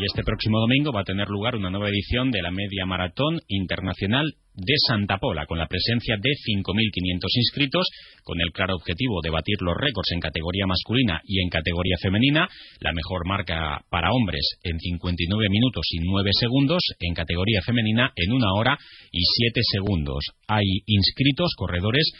Y este próximo domingo va a tener lugar una nueva edición de la Media Maratón Internacional de Santa Pola, con la presencia de 5.500 inscritos, con el claro objetivo de batir los récords en categoría masculina y en categoría femenina, la mejor marca para hombres en 59 minutos y 9 segundos, en categoría femenina en una hora y 7 segundos. Hay inscritos corredores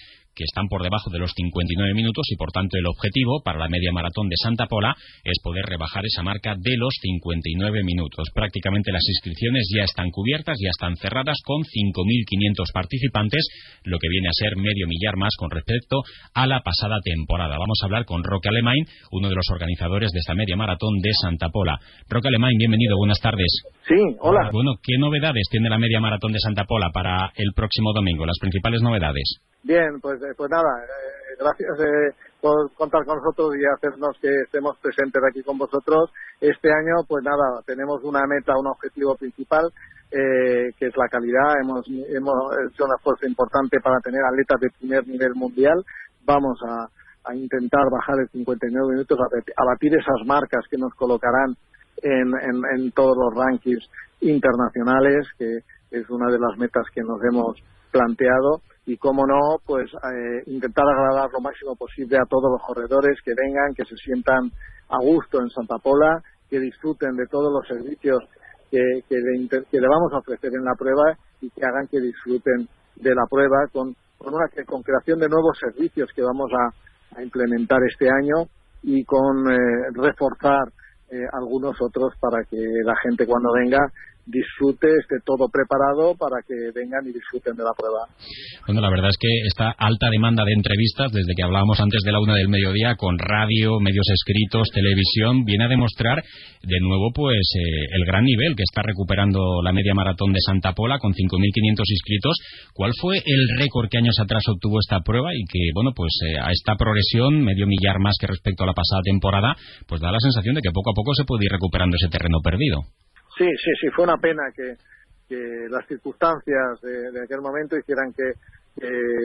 que están por debajo de los 59 minutos y por tanto el objetivo para la media maratón de Santa Pola es poder rebajar esa marca de los 59 minutos. Prácticamente las inscripciones ya están cubiertas, ya están cerradas con 5.500 participantes, lo que viene a ser medio millar más con respecto a la pasada temporada. Vamos a hablar con Roque Alemán, uno de los organizadores de esta media maratón de Santa Pola. Roque Alemán, bienvenido, buenas tardes. Sí, hola. Bueno, ¿qué novedades tiene la media maratón de Santa Pola para el próximo domingo? Las principales novedades. Bien, pues, eh, pues nada, eh, gracias eh, por contar con nosotros y hacernos que estemos presentes aquí con vosotros. Este año, pues nada, tenemos una meta, un objetivo principal, que es la calidad. Hemos, hemos hecho un esfuerzo importante para tener atletas de primer nivel mundial. Vamos a, intentar bajar el 59 minutos, a, batir esas marcas que nos colocarán en, en todos los rankings internacionales, que es una de las metas que nos hemos planteado y, como no, pues eh, intentar agradar lo máximo posible a todos los corredores que vengan, que se sientan a gusto en Santa Pola, que disfruten de todos los servicios que, que, le, vamos a ofrecer en la prueba y que hagan que disfruten de la prueba con, con una con creación de nuevos servicios que vamos a, implementar este año y con eh, reforzar eh, algunos otros para que la gente cuando venga disfrute, esté todo preparado para que vengan y disfruten de la prueba. Bueno, la verdad es que esta alta demanda de entrevistas, desde que hablábamos antes de la una del mediodía, con radio, medios escritos, televisión, viene a demostrar de nuevo pues eh, el gran nivel que está recuperando la media maratón de Santa Pola con 5.500 inscritos. ¿Cuál fue el récord que años atrás obtuvo esta prueba y que, bueno, pues eh, a esta progresión, medio millar más que respecto a la pasada temporada, pues da la sensación de que poco a poco se puede ir recuperando ese terreno perdido? Sí, sí, sí, fue una pena que, las circunstancias de, aquel momento hicieran que,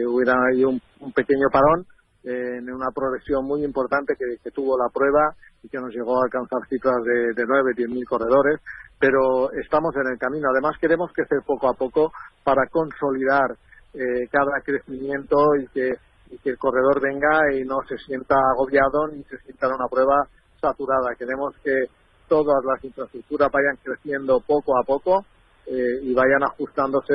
hubiera ahí un, pequeño parón en una progresión muy importante que, tuvo la prueba y que nos llegó a alcanzar cifras de, de 9, 10 mil corredores, pero estamos en el camino. Además, queremos crecer poco a poco para consolidar eh, cada crecimiento y que, y que el corredor venga y no se sienta agobiado ni se sienta en una prueba saturada. Queremos que todas las infraestructuras vayan creciendo poco a poco eh, y vayan ajustándose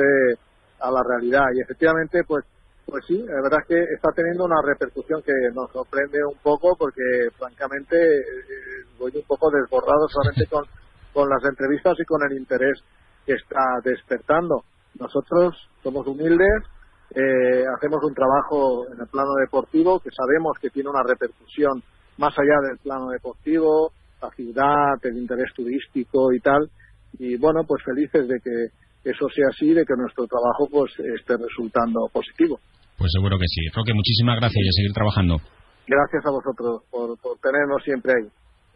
a la realidad. Y efectivamente, pues, pues sí, la verdad es que está teniendo una repercusión que nos sorprende un poco porque, francamente, eh, voy un poco desbordado solamente con, con las entrevistas y con el interés que está despertando. Nosotros somos humildes, eh, hacemos un trabajo en el plano deportivo que sabemos que tiene una repercusión más allá del plano deportivo, la ciudad, el interés turístico y tal. Y bueno, pues felices de que eso sea así, de que nuestro trabajo pues esté resultando positivo. Pues seguro que sí. Roque, muchísimas gracias y a seguir trabajando. Gracias a vosotros por, por tenernos siempre ahí.